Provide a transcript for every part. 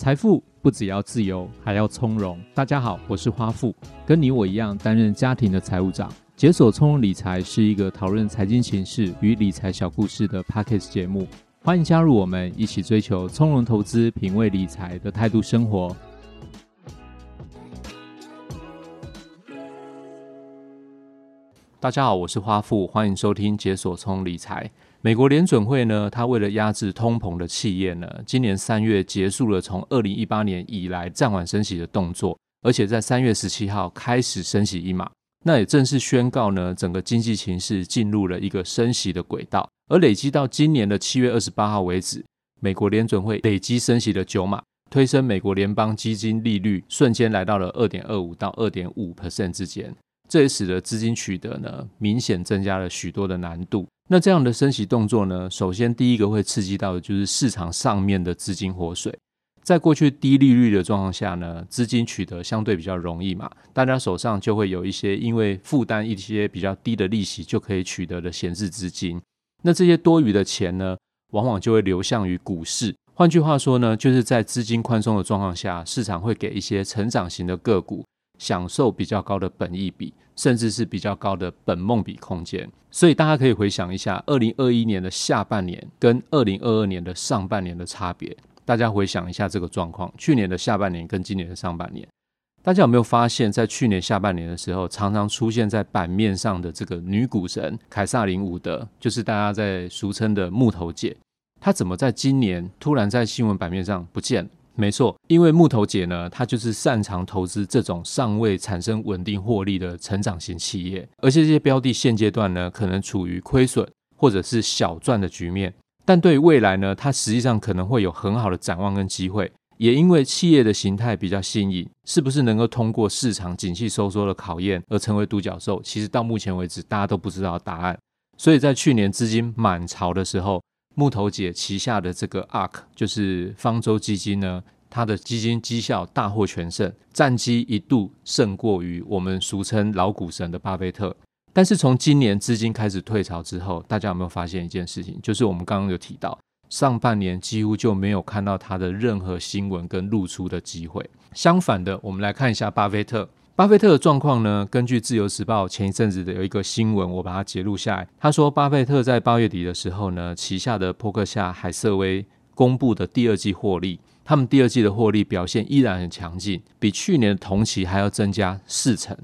财富不只要自由，还要从容。大家好，我是花富，跟你我一样担任家庭的财务长。解锁从容理财是一个讨论财经形势与理财小故事的 Podcast 节目，欢迎加入我们，一起追求从容投资、品味理财的态度生活。大家好，我是花富，欢迎收听解锁从容理财。美国联准会呢，它为了压制通膨的企业呢，今年三月结束了从二零一八年以来暂缓升息的动作，而且在三月十七号开始升息一码，那也正式宣告呢，整个经济情势进入了一个升息的轨道。而累积到今年的七月二十八号为止，美国联准会累积升息了九码，推升美国联邦基金利率瞬间来到了二点二五到二点五 percent 之间，这也使得资金取得呢明显增加了许多的难度。那这样的升息动作呢，首先第一个会刺激到的就是市场上面的资金活水。在过去低利率的状况下呢，资金取得相对比较容易嘛，大家手上就会有一些因为负担一些比较低的利息就可以取得的闲置资金。那这些多余的钱呢，往往就会流向于股市。换句话说呢，就是在资金宽松的状况下，市场会给一些成长型的个股。享受比较高的本益比，甚至是比较高的本梦比空间，所以大家可以回想一下，二零二一年的下半年跟二零二二年的上半年的差别。大家回想一下这个状况，去年的下半年跟今年的上半年，大家有没有发现，在去年下半年的时候，常常出现在版面上的这个女股神凯撒琳·伍德，就是大家在俗称的木头姐，她怎么在今年突然在新闻版面上不见了？没错，因为木头姐呢，她就是擅长投资这种尚未产生稳定获利的成长型企业，而且这些标的现阶段呢，可能处于亏损或者是小赚的局面，但对于未来呢，它实际上可能会有很好的展望跟机会。也因为企业的形态比较新颖，是不是能够通过市场景气收缩的考验而成为独角兽？其实到目前为止，大家都不知道答案。所以在去年资金满潮的时候。木头姐旗下的这个 ARK 就是方舟基金呢，它的基金绩效大获全胜，战绩一度胜过于我们俗称老股神的巴菲特。但是从今年资金开始退潮之后，大家有没有发现一件事情？就是我们刚刚有提到，上半年几乎就没有看到它的任何新闻跟露出的机会。相反的，我们来看一下巴菲特。巴菲特的状况呢？根据《自由时报》前一阵子的有一个新闻，我把它截录下来。他说，巴菲特在八月底的时候呢，旗下的波克夏海瑟威公布的第二季获利，他们第二季的获利表现依然很强劲，比去年的同期还要增加四成。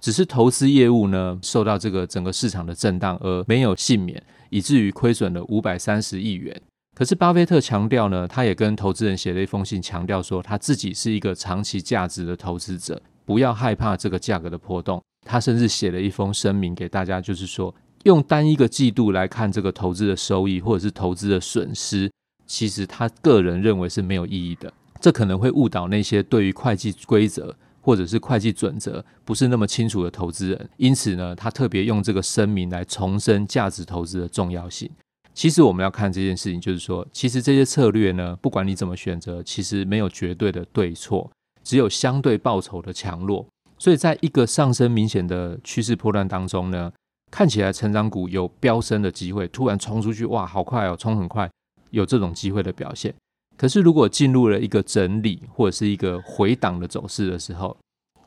只是投资业务呢，受到这个整个市场的震荡而没有幸免，以至于亏损了五百三十亿元。可是巴菲特强调呢，他也跟投资人写了一封信，强调说他自己是一个长期价值的投资者。不要害怕这个价格的波动。他甚至写了一封声明给大家，就是说，用单一个季度来看这个投资的收益或者是投资的损失，其实他个人认为是没有意义的。这可能会误导那些对于会计规则或者是会计准则不是那么清楚的投资人。因此呢，他特别用这个声明来重申价值投资的重要性。其实我们要看这件事情，就是说，其实这些策略呢，不管你怎么选择，其实没有绝对的对错。只有相对报酬的强弱，所以在一个上升明显的趋势波段当中呢，看起来成长股有飙升的机会，突然冲出去，哇，好快哦，冲很快，有这种机会的表现。可是如果进入了一个整理或者是一个回档的走势的时候，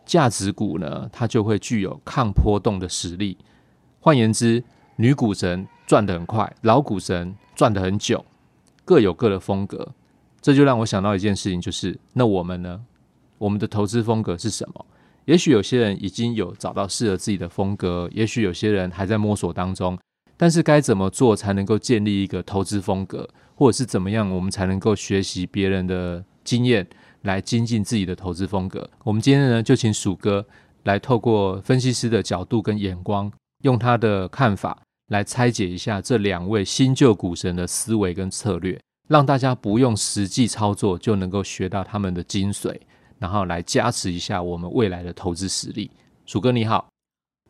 价值股呢，它就会具有抗波动的实力。换言之，女股神赚得很快，老股神赚得很久，各有各的风格。这就让我想到一件事情，就是那我们呢？我们的投资风格是什么？也许有些人已经有找到适合自己的风格，也许有些人还在摸索当中。但是该怎么做才能够建立一个投资风格，或者是怎么样，我们才能够学习别人的经验来精进自己的投资风格？我们今天呢，就请鼠哥来透过分析师的角度跟眼光，用他的看法来拆解一下这两位新旧股神的思维跟策略，让大家不用实际操作就能够学到他们的精髓。然后来加持一下我们未来的投资实力。鼠哥你好，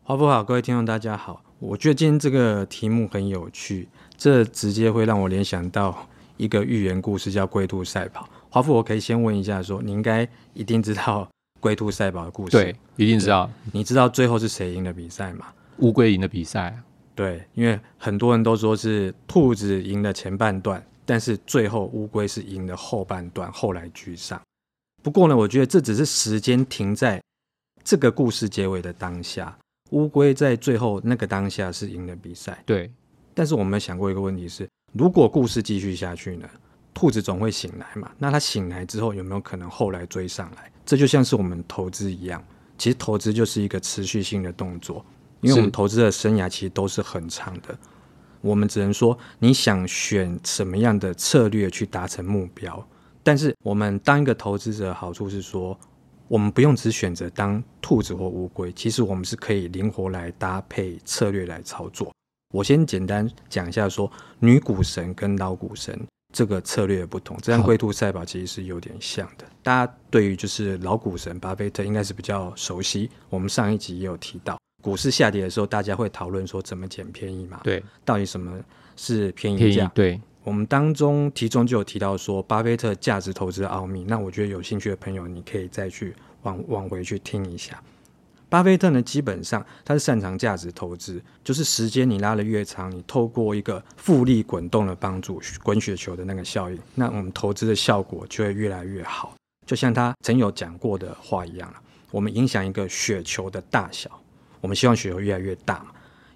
华富好，各位听众大家好。我觉得今天这个题目很有趣，这直接会让我联想到一个寓言故事，叫《龟兔赛跑》。华富，我可以先问一下说，说你应该一定知道龟兔赛跑的故事？对，一定知道。你知道最后是谁赢的比赛吗？乌龟赢的比赛。对，因为很多人都说是兔子赢了前半段，但是最后乌龟是赢了后半段，后来居上。不过呢，我觉得这只是时间停在这个故事结尾的当下，乌龟在最后那个当下是赢了比赛。对，但是我们想过一个问题是，如果故事继续下去呢？兔子总会醒来嘛？那它醒来之后有没有可能后来追上来？这就像是我们投资一样，其实投资就是一个持续性的动作，因为我们投资的生涯其实都是很长的。我们只能说，你想选什么样的策略去达成目标。但是我们当一个投资者，好处是说，我们不用只选择当兔子或乌龟，其实我们是可以灵活来搭配策略来操作。我先简单讲一下说，女股神跟老股神。这个策略的不同，这张龟兔赛跑其实是有点像的。大家对于就是老股神巴菲特应该是比较熟悉。我们上一集也有提到，股市下跌的时候，大家会讨论说怎么捡便宜嘛？对，到底什么是便宜价？对，我们当中题中就有提到说巴菲特价值投资的奥秘。那我觉得有兴趣的朋友，你可以再去往往回去听一下。巴菲特呢，基本上他是擅长价值投资，就是时间你拉得越长，你透过一个复利滚动的帮助，滚雪球的那个效应，那我们投资的效果就会越来越好。就像他曾有讲过的话一样，我们影响一个雪球的大小，我们希望雪球越来越大嘛。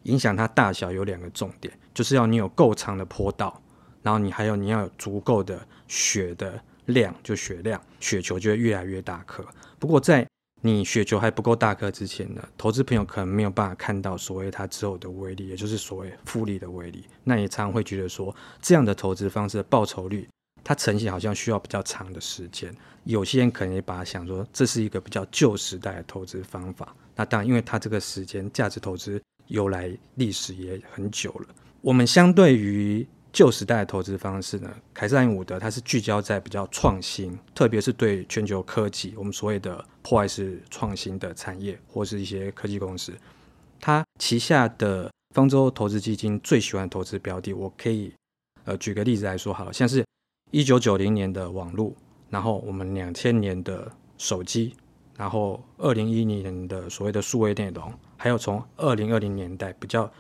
影响它大小有两个重点，就是要你有够长的坡道，然后你还有你要有足够的血的量，就血量，雪球就会越来越大颗。不过在你雪球还不够大颗之前呢，投资朋友可能没有办法看到所谓它之后的威力，也就是所谓复利的威力。那也常常会觉得说，这样的投资方式的报酬率，它呈现好像需要比较长的时间。有些人可能也把它想说，这是一个比较旧时代的投资方法。那当然，因为它这个时间价值投资由来历史也很久了，我们相对于。旧时代的投资方式呢，凯瑟琳伍德它是聚焦在比较创新，特别是对全球科技，我们所谓的破坏式创新的产业或是一些科技公司，它旗下的方舟投资基金最喜欢投资标的，我可以呃举个例子来说好了，像是一九九零年的网络，然后我们两千年的手机，然后二零一零年的所谓的数位内容，还有从二零二零年代比较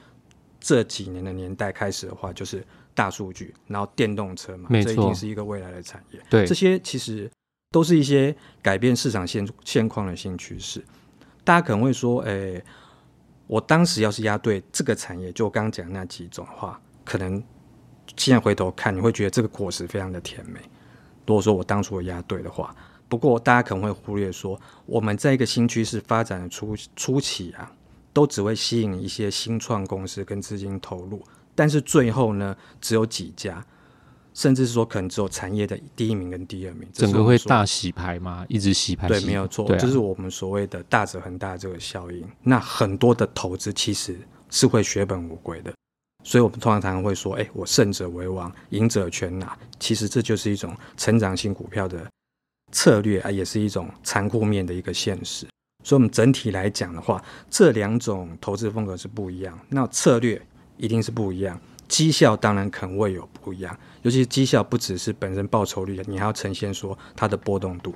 这几年的年代开始的话，就是。大数据，然后电动车嘛，这一定是一个未来的产业。对，这些其实都是一些改变市场现现况的新趋势。大家可能会说，诶，我当时要是压对这个产业，就我刚刚讲的那几种的话，可能现在回头看，你会觉得这个果实非常的甜美。如果说我当初我押对的话，不过大家可能会忽略说，我们在一个新趋势发展的初初期啊，都只会吸引一些新创公司跟资金投入。但是最后呢，只有几家，甚至是说可能只有产业的第一名跟第二名，整个会大洗牌吗？一直洗牌？对，没有错，这、啊就是我们所谓的大者恒大这个效应。那很多的投资其实是会血本无归的，所以我们通常常常会说，哎，我胜者为王，赢者全拿。其实这就是一种成长性股票的策略啊，也是一种残酷面的一个现实。所以，我们整体来讲的话，这两种投资风格是不一样。那策略。一定是不一样，绩效当然肯会有不一样，尤其是绩效不只是本身报酬率，你还要呈现说它的波动度，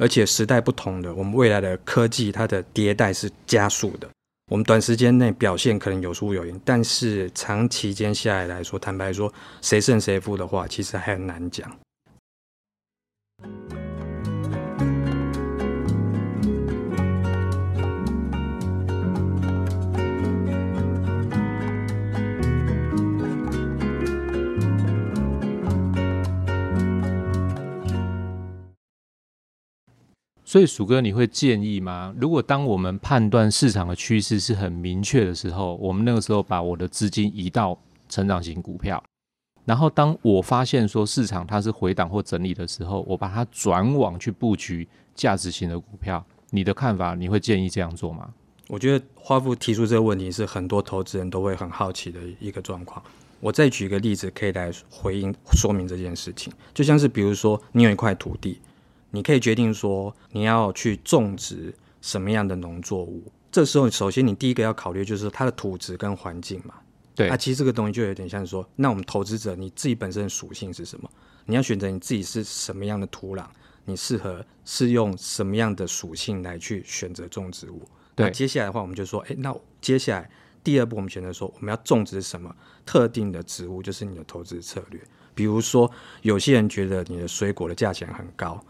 而且时代不同的，我们未来的科技它的迭代是加速的，我们短时间内表现可能有输有赢，但是长期间下来来说，坦白说谁胜谁负的话，其实还很难讲。所以，鼠哥，你会建议吗？如果当我们判断市场的趋势是很明确的时候，我们那个时候把我的资金移到成长型股票，然后当我发现说市场它是回档或整理的时候，我把它转往去布局价值型的股票。你的看法，你会建议这样做吗？我觉得花富提出这个问题是很多投资人都会很好奇的一个状况。我再举一个例子，可以来回应说明这件事情。就像是比如说，你有一块土地。你可以决定说你要去种植什么样的农作物。这时候，首先你第一个要考虑就是它的土质跟环境嘛。对。啊，其实这个东西就有点像说，那我们投资者你自己本身的属性是什么？你要选择你自己是什么样的土壤，你适合是用什么样的属性来去选择种植物。对。那接下来的话，我们就说，哎，那接下来第二步，我们选择说我们要种植什么特定的植物，就是你的投资策略。比如说，有些人觉得你的水果的价钱很高，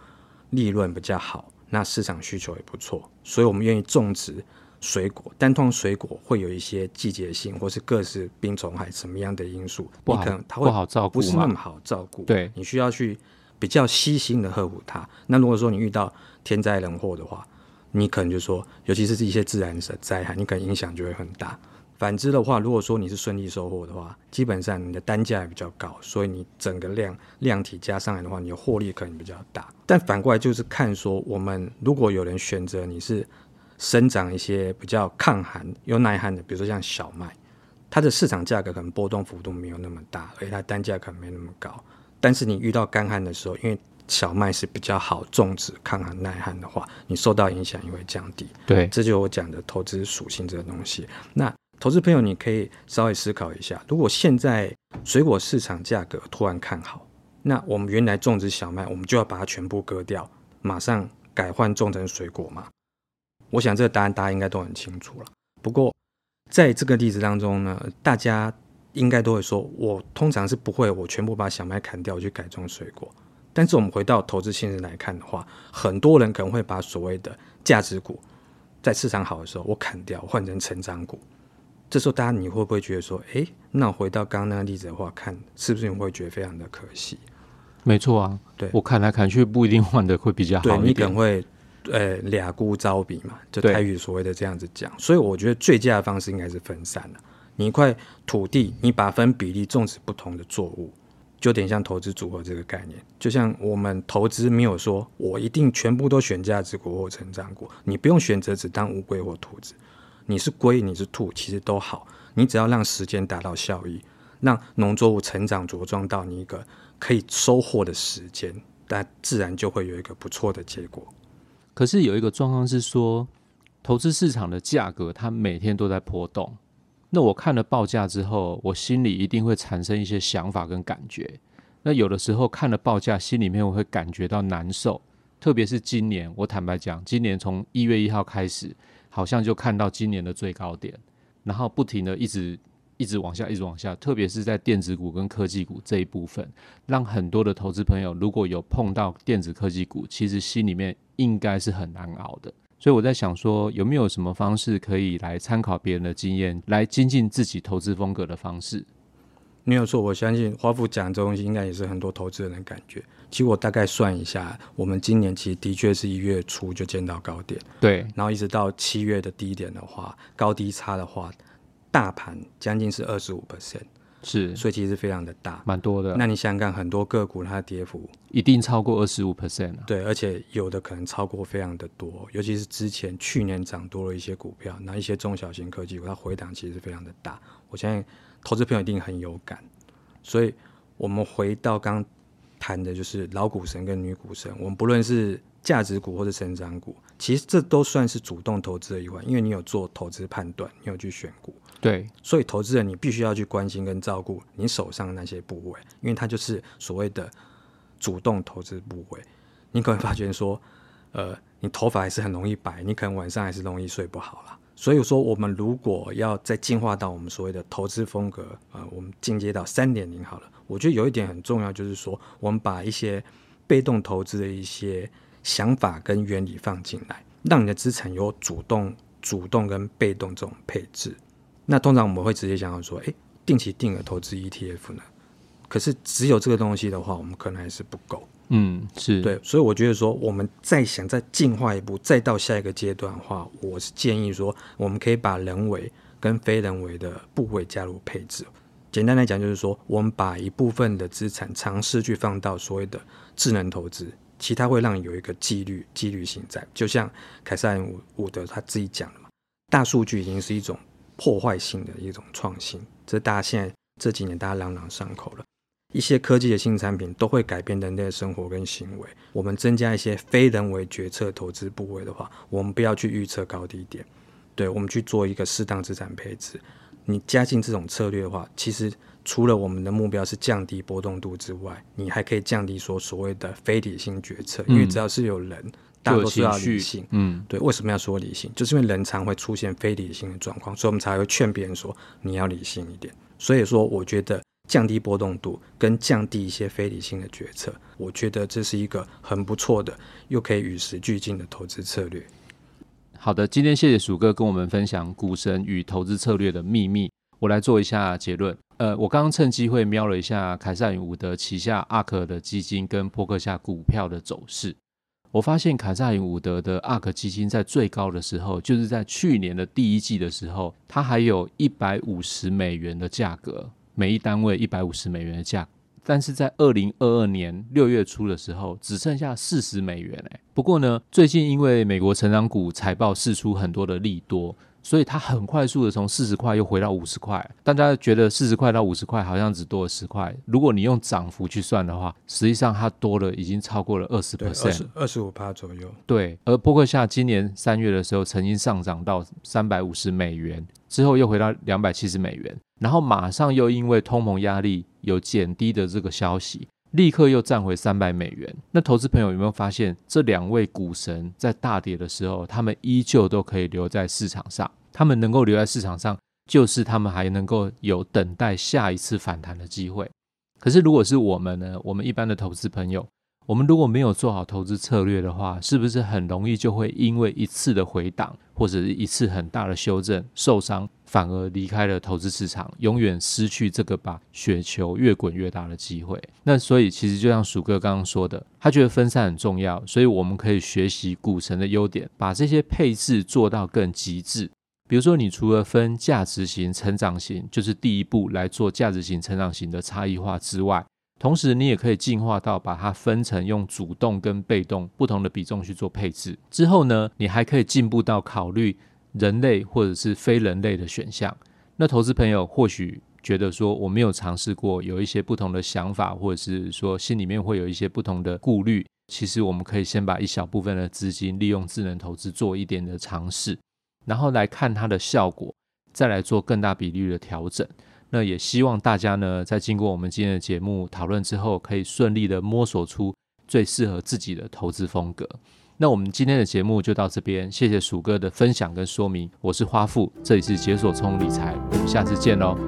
利润比较好，那市场需求也不错，所以我们愿意种植水果。但通常水果会有一些季节性，或是各式病虫害什么样的因素，不，你可能它会不好照顾，不是那么好照顾。对，你需要去比较细心的呵护它。那如果说你遇到天灾人祸的话，你可能就说，尤其是一些自然的灾害，你可能影响就会很大。反之的话，如果说你是顺利收获的话，基本上你的单价也比较高，所以你整个量量体加上来的话，你的获利可能比较大。但反过来就是看说，我们如果有人选择你是生长一些比较抗寒、有耐旱的，比如说像小麦，它的市场价格可能波动幅度没有那么大，而且它单价可能没那么高。但是你遇到干旱的时候，因为小麦是比较好种植、抗寒耐旱的话，你受到影响也会降低。对，这就是我讲的投资属性这个东西。那投资朋友，你可以稍微思考一下，如果现在水果市场价格突然看好，那我们原来种植小麦，我们就要把它全部割掉，马上改换种成水果吗？我想这个答案大家应该都很清楚了。不过在这个例子当中呢，大家应该都会说，我通常是不会，我全部把小麦砍掉去改种水果。但是我们回到投资现实来看的话，很多人可能会把所谓的价值股，在市场好的时候我砍掉，换成成长股。这时候，大家你会不会觉得说，哎，那我回到刚刚那个例子的话，看是不是你会觉得非常的可惜？没错啊，对我砍来砍去不一定换的会比较好。对，你可能会，呃，俩孤招比嘛，就泰语所谓的这样子讲。所以我觉得最佳的方式应该是分散了。你一块土地，你把分比例种植不同的作物，就有点像投资组合这个概念。就像我们投资没有说我一定全部都选价值股或成长股，你不用选择只当乌龟或兔子。你是龟，你是兔，其实都好。你只要让时间达到效益，让农作物成长茁壮到你一个可以收获的时间，但自然就会有一个不错的结果。可是有一个状况是说，投资市场的价格它每天都在波动。那我看了报价之后，我心里一定会产生一些想法跟感觉。那有的时候看了报价，心里面我会感觉到难受。特别是今年，我坦白讲，今年从一月一号开始。好像就看到今年的最高点，然后不停的一直一直往下，一直往下，特别是在电子股跟科技股这一部分，让很多的投资朋友如果有碰到电子科技股，其实心里面应该是很难熬的。所以我在想说，有没有什么方式可以来参考别人的经验，来精进自己投资风格的方式？没有错，我相信华富讲这东西，应该也是很多投资人的感觉。其实我大概算一下，我们今年其实的确是一月初就见到高点，对，然后一直到七月的低点的话，高低差的话，大盘将近是二十五 percent，是，所以其实非常的大，蛮多的。那你想想看，很多个股它的跌幅一定超过二十五 percent，对，而且有的可能超过非常的多，尤其是之前去年涨多了一些股票，那一些中小型科技股它回档其实是非常的大。我相信投资朋友一定很有感，所以我们回到刚。谈的就是老股神跟女股神，我们不论是价值股或者成长股，其实这都算是主动投资的一环，因为你有做投资判断，你有去选股，对，所以投资人你必须要去关心跟照顾你手上那些部位，因为它就是所谓的主动投资部位。你可能发觉说，呃，你头发还是很容易白，你可能晚上还是容易睡不好啦。所以说，我们如果要再进化到我们所谓的投资风格，呃，我们进阶到三点零好了。我觉得有一点很重要，就是说，我们把一些被动投资的一些想法跟原理放进来，让你的资产有主动、主动跟被动这种配置。那通常我们会直接想到说，诶，定期定额投资 ETF 呢？可是只有这个东西的话，我们可能还是不够。嗯，是对，所以我觉得说，我们再想再进化一步，再到下一个阶段的话，我是建议说，我们可以把人为跟非人为的部位加入配置。简单来讲，就是说，我们把一部分的资产尝试去放到所谓的智能投资，其他会让你有一个纪律、纪律性在。就像凯撒·伍伍德他自己讲的嘛，大数据已经是一种破坏性的一种创新，这大家现在这几年大家朗朗上口了。一些科技的新产品都会改变人类的生活跟行为。我们增加一些非人为决策投资部位的话，我们不要去预测高低点，对，我们去做一个适当资产配置。你加进这种策略的话，其实除了我们的目标是降低波动度之外，你还可以降低说所谓的非理性决策，嗯、因为只要是有人，大多数要理性。嗯，对，为什么要说理性？就是因为人常会出现非理性的状况，所以我们才会劝别人说你要理性一点。所以说，我觉得降低波动度跟降低一些非理性的决策。我觉得这是一个很不错的，又可以与时俱进的投资策略。好的，今天谢谢鼠哥跟我们分享股神与投资策略的秘密。我来做一下结论。呃，我刚刚趁机会瞄了一下凯撒与伍德旗下阿克的基金跟波克夏股票的走势，我发现凯撒与伍德的阿克基金在最高的时候，就是在去年的第一季的时候，它还有一百五十美元的价格，每一单位一百五十美元的价。但是在二零二二年六月初的时候，只剩下四十美元哎。不过呢，最近因为美国成长股财报释出很多的利多，所以它很快速的从四十块又回到五十块。大家觉得四十块到五十块好像只多了十块，如果你用涨幅去算的话，实际上它多了已经超过了二十 percent，二十五趴左右。对，而波克夏今年三月的时候曾经上涨到三百五十美元，之后又回到两百七十美元。然后马上又因为通膨压力有减低的这个消息，立刻又站回三百美元。那投资朋友有没有发现，这两位股神在大跌的时候，他们依旧都可以留在市场上？他们能够留在市场上，就是他们还能够有等待下一次反弹的机会。可是如果是我们呢？我们一般的投资朋友。我们如果没有做好投资策略的话，是不是很容易就会因为一次的回档或者是一次很大的修正受伤，反而离开了投资市场，永远失去这个把雪球越滚越大的机会？那所以其实就像鼠哥刚刚说的，他觉得分散很重要，所以我们可以学习股神的优点，把这些配置做到更极致。比如说，你除了分价值型、成长型，就是第一步来做价值型、成长型的差异化之外。同时，你也可以进化到把它分成用主动跟被动不同的比重去做配置。之后呢，你还可以进步到考虑人类或者是非人类的选项。那投资朋友或许觉得说，我没有尝试过，有一些不同的想法，或者是说心里面会有一些不同的顾虑。其实，我们可以先把一小部分的资金利用智能投资做一点的尝试，然后来看它的效果，再来做更大比例的调整。那也希望大家呢，在经过我们今天的节目讨论之后，可以顺利的摸索出最适合自己的投资风格。那我们今天的节目就到这边，谢谢鼠哥的分享跟说明。我是花富，这里是解锁聪理财，我们下次见喽。